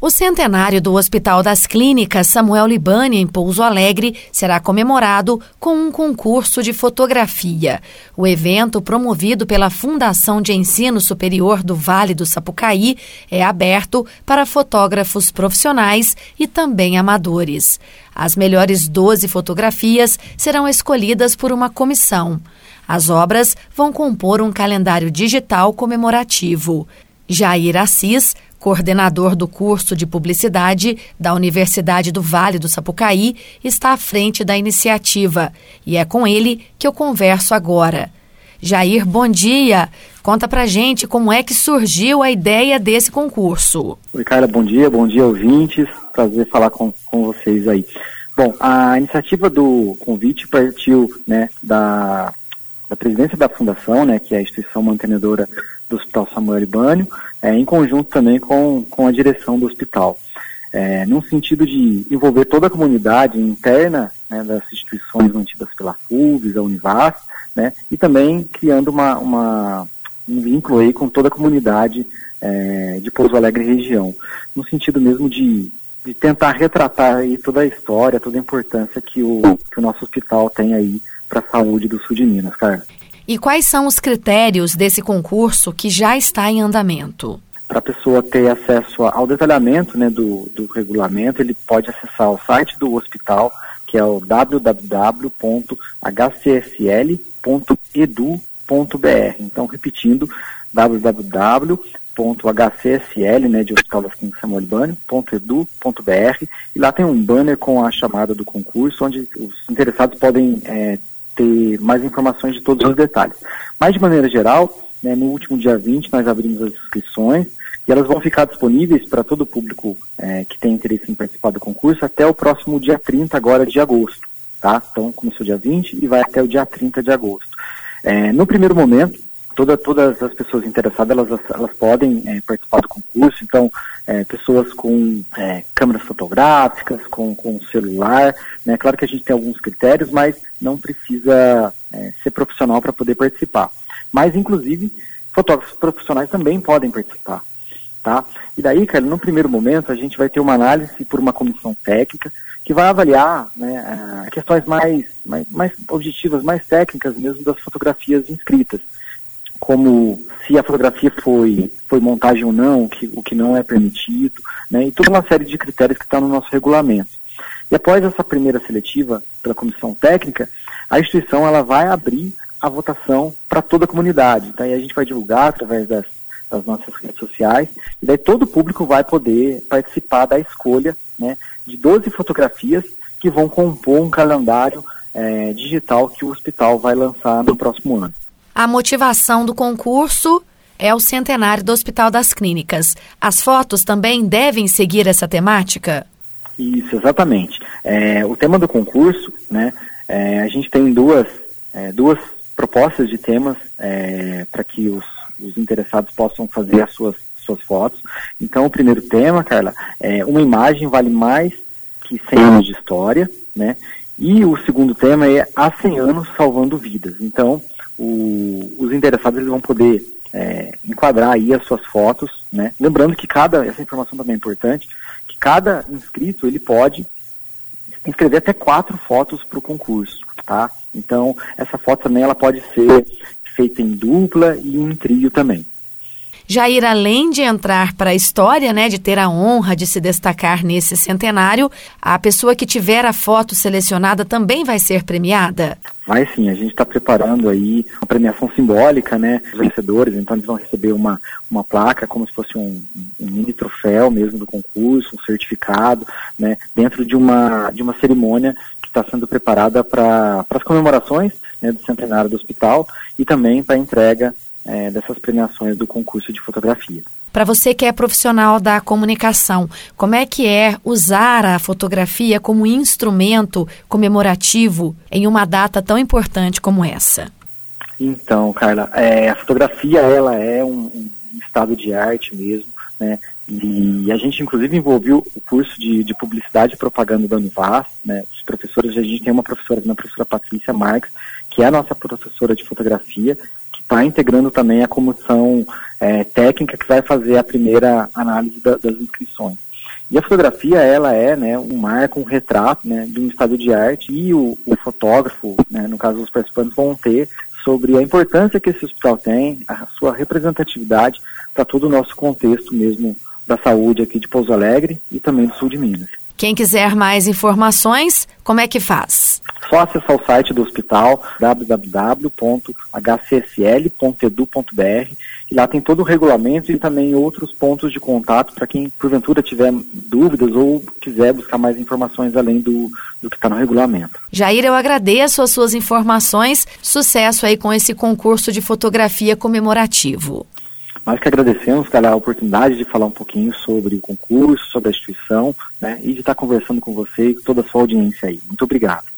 O centenário do Hospital das Clínicas Samuel Libani, em Pouso Alegre, será comemorado com um concurso de fotografia. O evento, promovido pela Fundação de Ensino Superior do Vale do Sapucaí, é aberto para fotógrafos profissionais e também amadores. As melhores 12 fotografias serão escolhidas por uma comissão. As obras vão compor um calendário digital comemorativo. Jair Assis, coordenador do curso de publicidade da Universidade do Vale do Sapucaí, está à frente da iniciativa e é com ele que eu converso agora. Jair, bom dia. Conta pra gente como é que surgiu a ideia desse concurso. Oi, Carla, bom dia, bom dia, ouvintes. Prazer falar com, com vocês aí. Bom, a iniciativa do convite partiu né, da, da presidência da fundação, né, que é a instituição mantenedora do Hospital Samuel Ibânio, é, em conjunto também com, com a direção do hospital. É, num sentido de envolver toda a comunidade interna né, das instituições mantidas pela FUVES, a Univas, né, e também criando uma, uma, um vínculo aí com toda a comunidade é, de Pouso Alegre região, no sentido mesmo de, de tentar retratar aí toda a história, toda a importância que o, que o nosso hospital tem aí para a saúde do sul de Minas, cara. E quais são os critérios desse concurso que já está em andamento? Para a pessoa ter acesso ao detalhamento né, do, do regulamento, ele pode acessar o site do hospital, que é o www.hcsl.edu.br. Então, repetindo, www.hcsl, né, de Hospital das Clínicas Samuel e lá tem um banner com a chamada do concurso, onde os interessados podem é, ter mais informações de todos os detalhes. Mas, de maneira geral, né, no último dia 20 nós abrimos as inscrições e elas vão ficar disponíveis para todo o público é, que tem interesse em participar do concurso até o próximo dia 30 agora de agosto. Tá? Então, começou dia 20 e vai até o dia 30 de agosto. É, no primeiro momento, toda, todas as pessoas interessadas elas, elas podem é, participar do concurso, então é, pessoas com é, câmeras fotográficas, com, com celular, né? Claro que a gente tem alguns critérios, mas não precisa é, ser profissional para poder participar. Mas, inclusive, fotógrafos profissionais também podem participar. Tá? E daí, cara, no primeiro momento, a gente vai ter uma análise por uma comissão técnica que vai avaliar né, questões mais, mais, mais objetivas, mais técnicas mesmo das fotografias inscritas como se a fotografia foi, foi montagem ou não, o que, o que não é permitido, né, e toda uma série de critérios que está no nosso regulamento. E após essa primeira seletiva pela comissão técnica, a instituição ela vai abrir a votação para toda a comunidade. Então, aí a gente vai divulgar através das, das nossas redes sociais, e daí todo o público vai poder participar da escolha né, de 12 fotografias que vão compor um calendário é, digital que o hospital vai lançar no próximo ano. A motivação do concurso é o centenário do Hospital das Clínicas. As fotos também devem seguir essa temática? Isso, exatamente. É, o tema do concurso, né, é, a gente tem duas, é, duas propostas de temas é, para que os, os interessados possam fazer as suas, suas fotos. Então, o primeiro tema, Carla, é uma imagem vale mais que 100 anos de história, né? E o segundo tema é há 100 anos salvando vidas. Então, o, os interessados eles vão poder é, enquadrar aí as suas fotos, né? Lembrando que cada, essa informação também é importante, que cada inscrito ele pode inscrever até quatro fotos para o concurso, tá? Então, essa foto também ela pode ser feita em dupla e em trio também. Jair, além de entrar para a história, né, de ter a honra de se destacar nesse centenário, a pessoa que tiver a foto selecionada também vai ser premiada? Vai sim, a gente está preparando aí uma premiação simbólica, né, os vencedores, então eles vão receber uma, uma placa como se fosse um, um mini troféu mesmo do concurso, um certificado, né, dentro de uma, de uma cerimônia que está sendo preparada para as comemorações né, do centenário do hospital e também para a entrega é, dessas premiações do concurso de fotografia. Para você que é profissional da comunicação, como é que é usar a fotografia como instrumento comemorativo em uma data tão importante como essa? Então, Carla, é, a fotografia ela é um, um, estado de arte mesmo, né? E a gente inclusive envolveu o curso de, de publicidade e propaganda da Univas, né? Os professores, a gente tem uma professora, a professora Patrícia Marques, que é a nossa professora de fotografia, está integrando também a comissão é, técnica que vai fazer a primeira análise da, das inscrições. E a fotografia, ela é né, um marco, um retrato né, de um estado de arte e o, o fotógrafo, né, no caso os participantes, vão ter sobre a importância que esse hospital tem, a sua representatividade para todo o nosso contexto mesmo da saúde aqui de Pouso Alegre e também do sul de Minas. Quem quiser mais informações, como é que faz? Só acessar o site do hospital www.hcsl.edu.br e lá tem todo o regulamento e também outros pontos de contato para quem porventura tiver dúvidas ou quiser buscar mais informações além do, do que está no regulamento. Jair, eu agradeço as suas informações. Sucesso aí com esse concurso de fotografia comemorativo. Nós que agradecemos pela oportunidade de falar um pouquinho sobre o concurso, sobre a instituição, né, e de estar conversando com você e com toda a sua audiência aí. Muito obrigado.